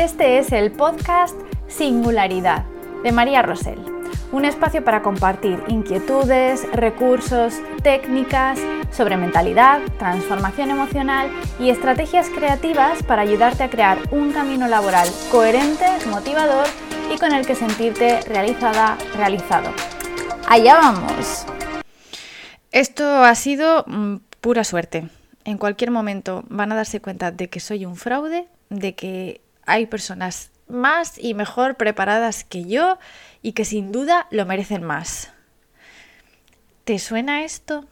Este es el podcast Singularidad de María Rosell, un espacio para compartir inquietudes, recursos, técnicas sobre mentalidad, transformación emocional y estrategias creativas para ayudarte a crear un camino laboral coherente, motivador y con el que sentirte realizada, realizado. Allá vamos. Esto ha sido mm, pura suerte. En cualquier momento van a darse cuenta de que soy un fraude, de que hay personas más y mejor preparadas que yo y que sin duda lo merecen más. ¿Te suena esto?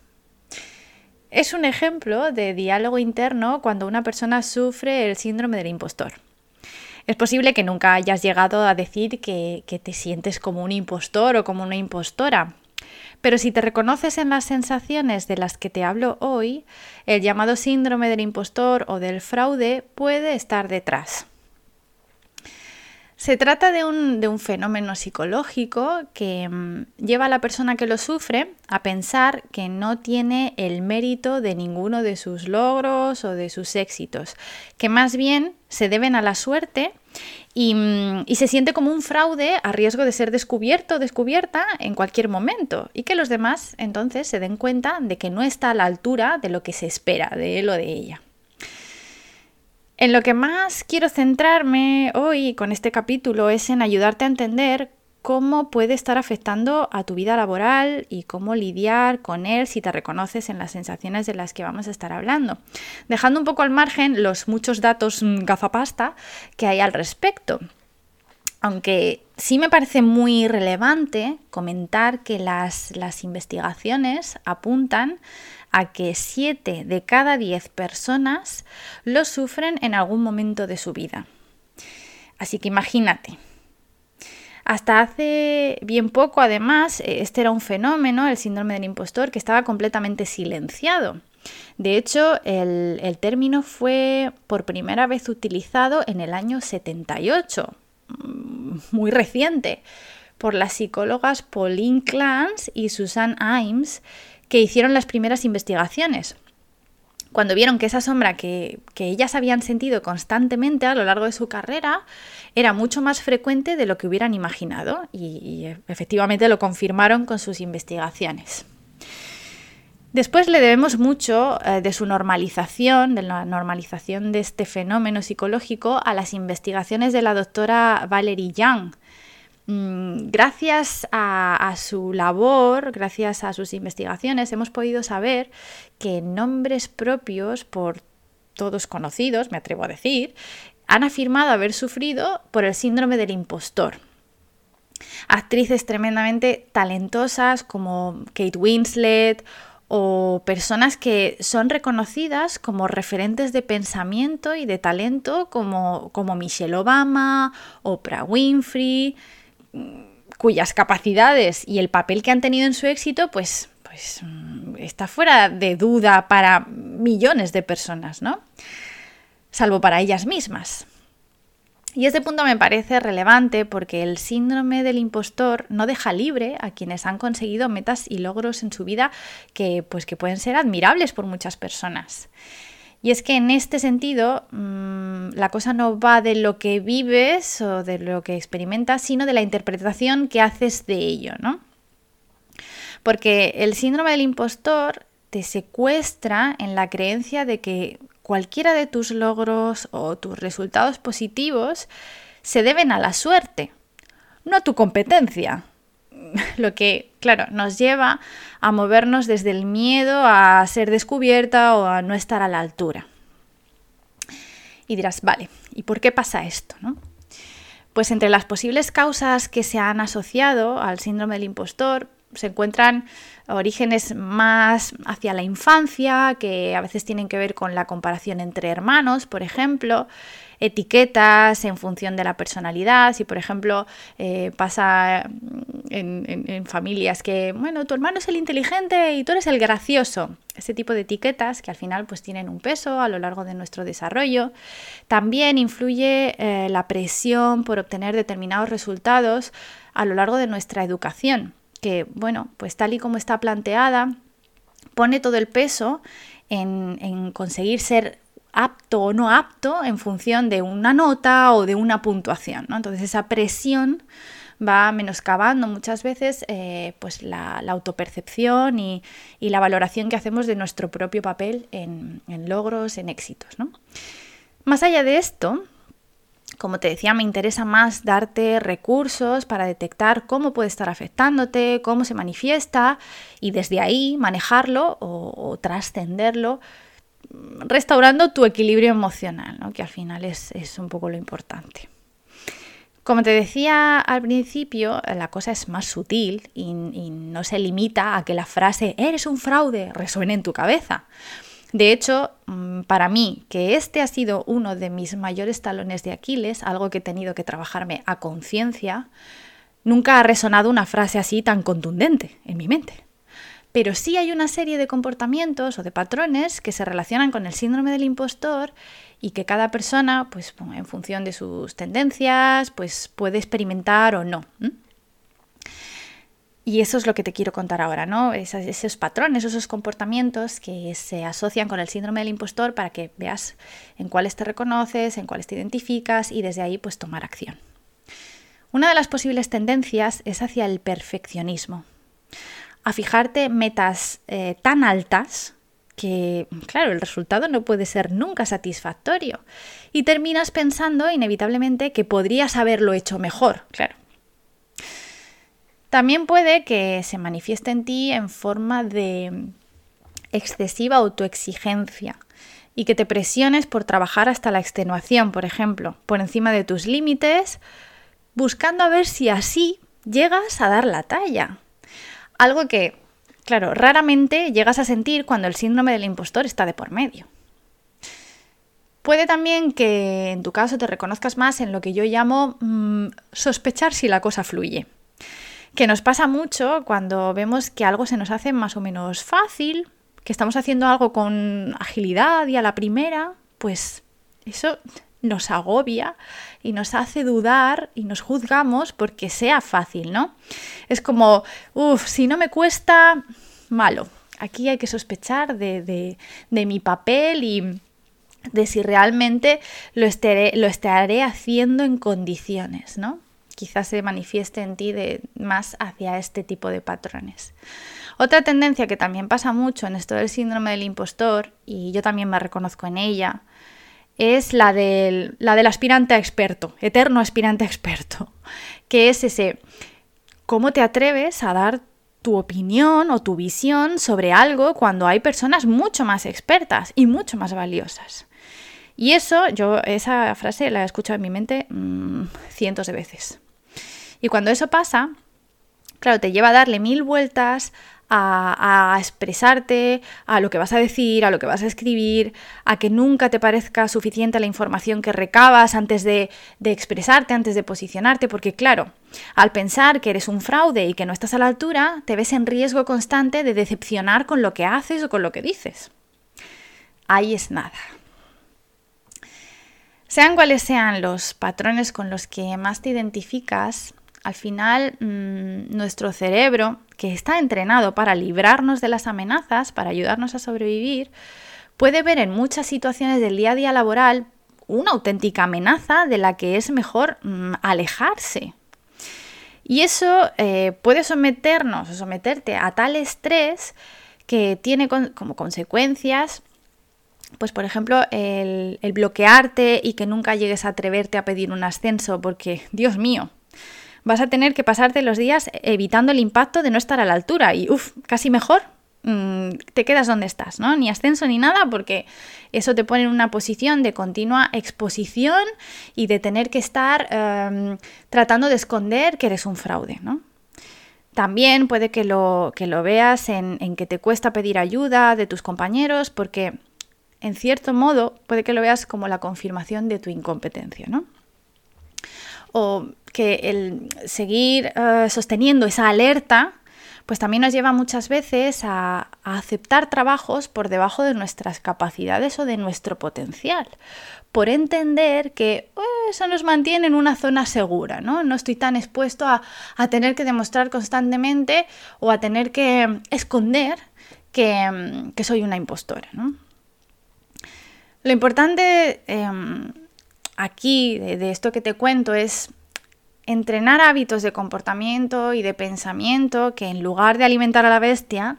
Es un ejemplo de diálogo interno cuando una persona sufre el síndrome del impostor. Es posible que nunca hayas llegado a decir que, que, te sientes como un impostor o como una impostora. Pero si te reconoces en las sensaciones de las que te hablo hoy, el llamado síndrome del impostor o del fraude puede estar detrás. Se trata de un, fenómeno psicológico que mm, lleva a la persona que lo sufre a pensar que no tiene el mérito de ninguno de sus logros o de sus éxitos, que más bien se deben a la suerte y, mm, y se siente como un fraude a riesgo de ser descubierto o descubierta en cualquier momento y que los demás entonces se den cuenta de que no está a la altura de lo que se espera de él o de ella. En lo que más quiero centrarme hoy con este capítulo es en ayudarte a entender cómo puede estar afectando a tu vida laboral y cómo lidiar con él si te reconoces en las sensaciones de las que vamos a estar hablando, dejando un poco al margen los muchos datos mm, gafapasta que hay al respecto. Aunque sí me parece muy relevante comentar que las, las investigaciones apuntan a que 7 de cada 10 personas lo sufren en algún momento de su vida. Así que imagínate. Hasta hace bien poco, además, este era un fenómeno, el síndrome del impostor, que estaba completamente silenciado. De hecho, el, el, término fue por primera vez utilizado en el año 78, mm, muy reciente, por las psicólogas Pauline Clance y Susan Imes, que hicieron las primeras investigaciones. Cuando vieron que esa sombra que, ellas habían sentido constantemente a lo largo de su carrera era mucho más frecuente de lo que hubieran imaginado y, efectivamente lo confirmaron con sus investigaciones. Después le debemos mucho eh, de su normalización, de la normalización de este fenómeno psicológico, a las investigaciones de la doctora Valerie Young, Mm, gracias a, su labor, gracias a sus investigaciones, hemos podido saber que nombres propios por todos conocidos, me atrevo a decir, han afirmado haber sufrido por el síndrome del impostor. Actrices tremendamente talentosas como Kate Winslet o personas que son reconocidas como referentes de pensamiento y de talento como, como Michelle Obama, Oprah Winfrey, cuyas capacidades y el papel que han tenido en su éxito, pues, pues mm, está fuera de duda para millones de personas, ¿no? Salvo para ellas mismas. Y este punto me parece relevante porque el síndrome del impostor no deja libre a quienes han conseguido metas y logros en su vida que, pues, que pueden ser admirables por muchas personas. Y es que en este sentido mm, la cosa no va de lo que vives o de lo que experimentas, sino de la interpretación que haces de ello, ¿no? Porque el síndrome del impostor te secuestra en la creencia de que cualquiera de tus logros o tus resultados positivos se deben a la suerte, no a tu competencia. Lo que, claro, nos lleva a movernos desde el miedo a ser descubierta o a no estar a la altura. Y dirás, vale, ¿y por qué pasa esto? Pues entre las posibles causas que se han asociado al síndrome del impostor se encuentran orígenes más hacia la infancia, que a veces tienen que ver con la comparación entre hermanos, por ejemplo, etiquetas en función de la personalidad. Si, por ejemplo, eh, pasa en, familias que, bueno, tu hermano es el inteligente y tú eres el gracioso. Ese tipo de etiquetas que al final pues tienen un peso a lo largo de nuestro desarrollo. También influye eh, la presión por obtener determinados resultados a lo largo de nuestra educación, que, bueno, pues tal y como está planteada, pone todo el peso en conseguir ser apto o no apto en función de una nota o de una puntuación. ¿no? Entonces esa presión va menoscabando muchas veces eh, pues la, autopercepción y, la valoración que hacemos de nuestro propio papel en, logros, en éxitos. Más allá de esto, como te decía, me interesa más darte recursos para detectar cómo puede estar afectándote, cómo se manifiesta y desde ahí manejarlo o, trascenderlo restaurando tu equilibrio emocional, que al final es un poco lo importante. Como te decía al principio, la cosa es más sutil y, no se limita a que la frase eres un fraude resuene en tu cabeza. De hecho, mm, para mí, que este ha sido uno de mis mayores talones de Aquiles, algo que he tenido que trabajarme a conciencia, nunca ha resonado una frase así tan contundente en mi mente. Pero sí hay una serie de comportamientos o de patrones que se relacionan con el síndrome del impostor y que cada persona, pues en función de sus tendencias, pues puede experimentar o no. Y eso es lo que te quiero contar ahora, ¿no? esos patrones, esos comportamientos que se asocian con el síndrome del impostor para que veas en cuáles te reconoces, en cuáles te identificas y desde ahí pues tomar acción. Una de las posibles tendencias es hacia el perfeccionismo, a fijarte metas eh, tan altas que, claro, el resultado no puede ser nunca satisfactorio. Y terminas pensando inevitablemente que podrías haberlo hecho mejor, claro. También puede que se manifieste en ti en forma de excesiva autoexigencia y que te presiones por trabajar hasta la extenuación, por ejemplo, por encima de tus límites, buscando a ver si así llegas a dar la talla. Algo que Claro, raramente llegas a sentir cuando el síndrome del impostor está de por medio. Puede también que en tu caso te reconozcas más en lo que yo llamo mm, sospechar si la cosa fluye. Que nos pasa mucho cuando vemos que algo se nos hace más o menos fácil, que estamos haciendo algo con agilidad y a la primera, pues eso nos agobia y nos hace dudar y nos juzgamos porque sea fácil, ¿no? Es como, uff, si no me cuesta, malo. Aquí hay que sospechar de, mi papel y de si realmente lo estaré, lo estaré haciendo en condiciones, ¿no? Quizás se manifieste en ti de, más hacia este tipo de patrones. Otra tendencia que también pasa mucho en esto del síndrome del impostor, y yo también me reconozco en ella, es la del, aspirante a experto, eterno aspirante a experto, que es ese, ¿cómo te atreves a dar tu opinión o tu visión sobre algo cuando hay personas mucho más expertas y mucho más valiosas? Y eso, yo esa frase la he escuchado en mi mente mm, cientos de veces. Y cuando eso pasa, claro, te lleva a darle mil vueltas, a, expresarte, a lo que vas a decir, a lo que vas a escribir, a que nunca te parezca suficiente la información que recabas antes de, de expresarte, antes de posicionarte, porque claro, al pensar que eres un fraude y que no estás a la altura, te ves en riesgo constante de decepcionar con lo que haces o con lo que dices. Ahí es nada. Sean cuales sean los patrones con los que más te identificas, al final mm, nuestro cerebro, que está entrenado para librarnos de las amenazas, para ayudarnos a sobrevivir, puede ver en muchas situaciones del día a día laboral una auténtica amenaza de la que es mejor mm, alejarse. Y eso eh, puede someternos o someterte a tal estrés que tiene como consecuencias pues por ejemplo, el, bloquearte y que nunca llegues a atreverte a pedir un ascenso porque, Dios mío, vas a tener que pasarte los días evitando el impacto de no estar a la altura y, uff, casi mejor mm, te quedas donde estás, ¿no? Ni ascenso ni nada porque eso te pone en una posición de continua exposición y de tener que estar em, tratando de esconder que eres un fraude, ¿no? También puede que lo, que lo veas en, en que te cuesta pedir ayuda de tus compañeros porque, en cierto modo, puede que lo veas como la confirmación de tu incompetencia, ¿no? o que el seguir eh, sosteniendo esa alerta, pues también nos lleva muchas veces a, aceptar trabajos por debajo de nuestras capacidades o de nuestro potencial, por entender que eso nos mantiene en una zona segura, ¿no? No estoy tan expuesto a, tener que demostrar constantemente o a tener que esconder que, que soy una impostora, ¿no? Lo importante em, aquí de esto que te cuento es entrenar hábitos de comportamiento y de pensamiento que en lugar de alimentar a la bestia,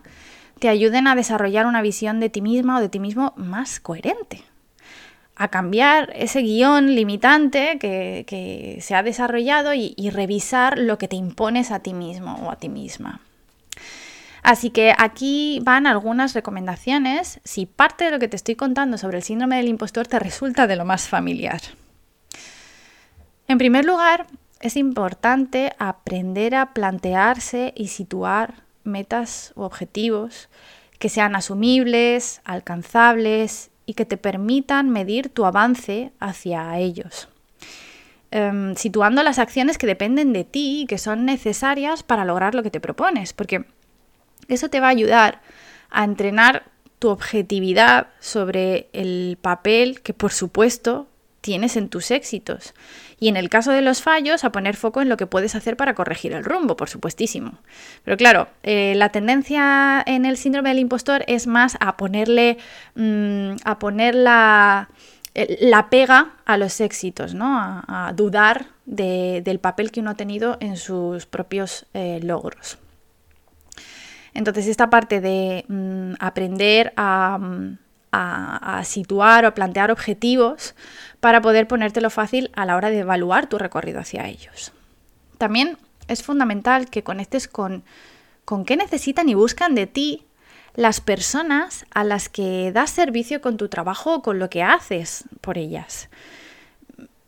te ayuden a desarrollar una visión de ti misma o de ti mismo más coherente. A cambiar ese guion limitante que, se ha desarrollado y, revisar lo que te impones a ti mismo o a ti misma. Así que aquí van algunas recomendaciones si parte de lo que te estoy contando sobre el síndrome del impostor te resulta de lo más familiar. En primer lugar, es importante aprender a plantearse y situar metas u objetivos que sean asumibles, alcanzables y que te permitan medir tu avance hacia ellos. Em, situando las acciones que dependen de ti y que son necesarias para lograr lo que te propones, porque eso te va a ayudar a entrenar tu objetividad sobre el papel que por supuesto tienes en tus éxitos. Y en el caso de los fallos, a poner foco en lo que puedes hacer para corregir el rumbo, por supuestísimo. Pero claro, eh, la tendencia en el síndrome del impostor es más a ponerle, mm, a poner la, pega a los éxitos, ¿no? A, dudar del papel que uno ha tenido en sus propios eh, logros. Entonces, esta parte de mm, aprender a... Mm, a, situar o plantear objetivos para poder ponértelo fácil a la hora de evaluar tu recorrido hacia ellos. También es fundamental que conectes con, con qué necesitan y buscan de ti las personas a las que das servicio con tu trabajo o con lo que haces por ellas.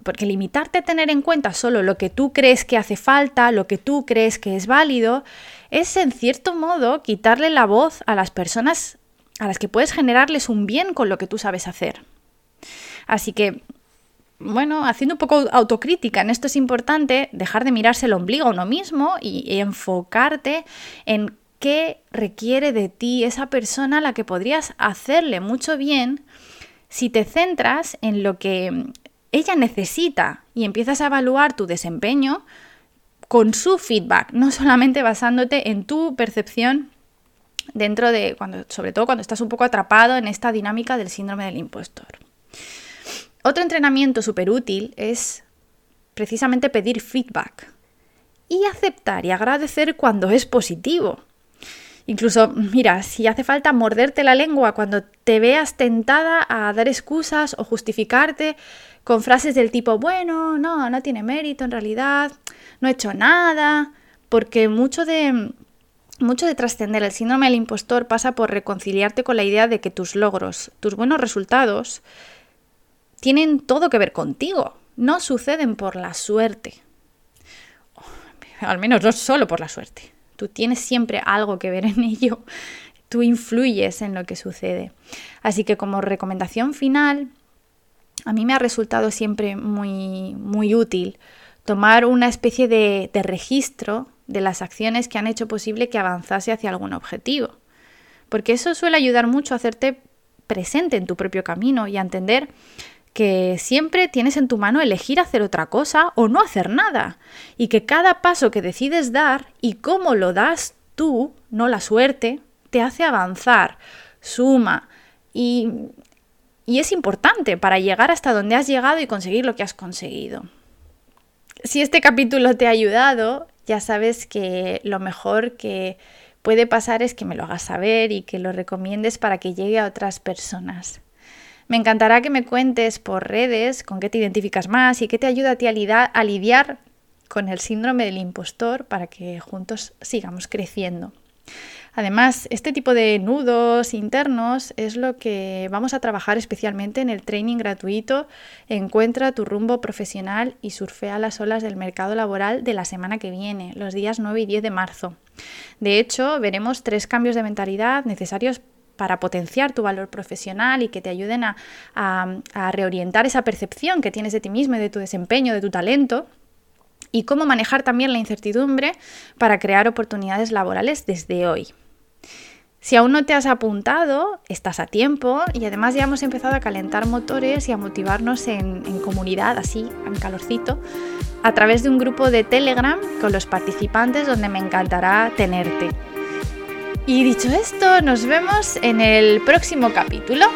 Porque limitarte a tener en cuenta solo lo que tú crees que hace falta, lo que tú crees que es válido, es en cierto modo quitarle la voz a las personas a las que puedes generarles un bien con lo que tú sabes hacer. Así que, bueno, haciendo un poco autocrítica, en esto es importante dejar de mirarse el ombligo a uno mismo y, enfocarte en qué requiere de ti esa persona a la que podrías hacerle mucho bien si te centras en lo que ella necesita y empiezas a evaluar tu desempeño con su feedback, no solamente basándote en tu percepción dentro de, cuando, sobre todo cuando estás un poco atrapado en esta dinámica del síndrome del impostor. Otro entrenamiento súper útil es precisamente pedir feedback y aceptar y agradecer cuando es positivo. Incluso, mira, si hace falta morderte la lengua cuando te veas tentada a dar excusas o justificarte con frases del tipo, bueno, no, no tiene mérito en realidad, no he hecho nada, porque mucho de, mucho de trascender el síndrome del impostor pasa por reconciliarte con la idea de que tus logros, tus buenos resultados, tienen todo que ver contigo, no suceden por la suerte. Al menos no solo por la suerte. Tú tienes siempre algo que ver en ello. Tú influyes en lo que sucede. Así que como recomendación final, a mí me ha resultado siempre muy, muy útil tomar una especie de, de registro de las acciones que han hecho posible que avanzase hacia algún objetivo. Porque eso suele ayudar mucho a hacerte presente en tu propio camino y a entender que siempre tienes en tu mano elegir hacer otra cosa o no hacer nada. Y que cada paso que decides dar y cómo lo das tú, no la suerte, te hace avanzar, suma y, y es importante para llegar hasta donde has llegado y conseguir lo que has conseguido. Si este capítulo te ha ayudado, ya sabes que lo mejor que puede pasar es que me lo hagas saber y que lo recomiendes para que llegue a otras personas. Me encantará que me cuentes por redes con qué te identificas más y qué te ayuda a ti a, lidiar con el síndrome del impostor para que juntos sigamos creciendo. Además, este tipo de nudos internos es lo que vamos a trabajar especialmente en el training gratuito Encuentra tu rumbo profesional y surfea las olas del mercado laboral de la semana que viene, los días 9 y 10 de marzo. De hecho, veremos tres cambios de mentalidad necesarios para potenciar tu valor profesional y que te ayuden a, a reorientar esa percepción que tienes de ti mismo y de tu desempeño, de tu talento y cómo manejar también la incertidumbre para crear oportunidades laborales desde hoy. Si aún no te has apuntado, estás a tiempo y además ya hemos empezado a calentar motores y a motivarnos en, comunidad, así, en calorcito, a través de un grupo de Telegram con los participantes donde me encantará tenerte. Y dicho esto, nos vemos en el próximo capítulo.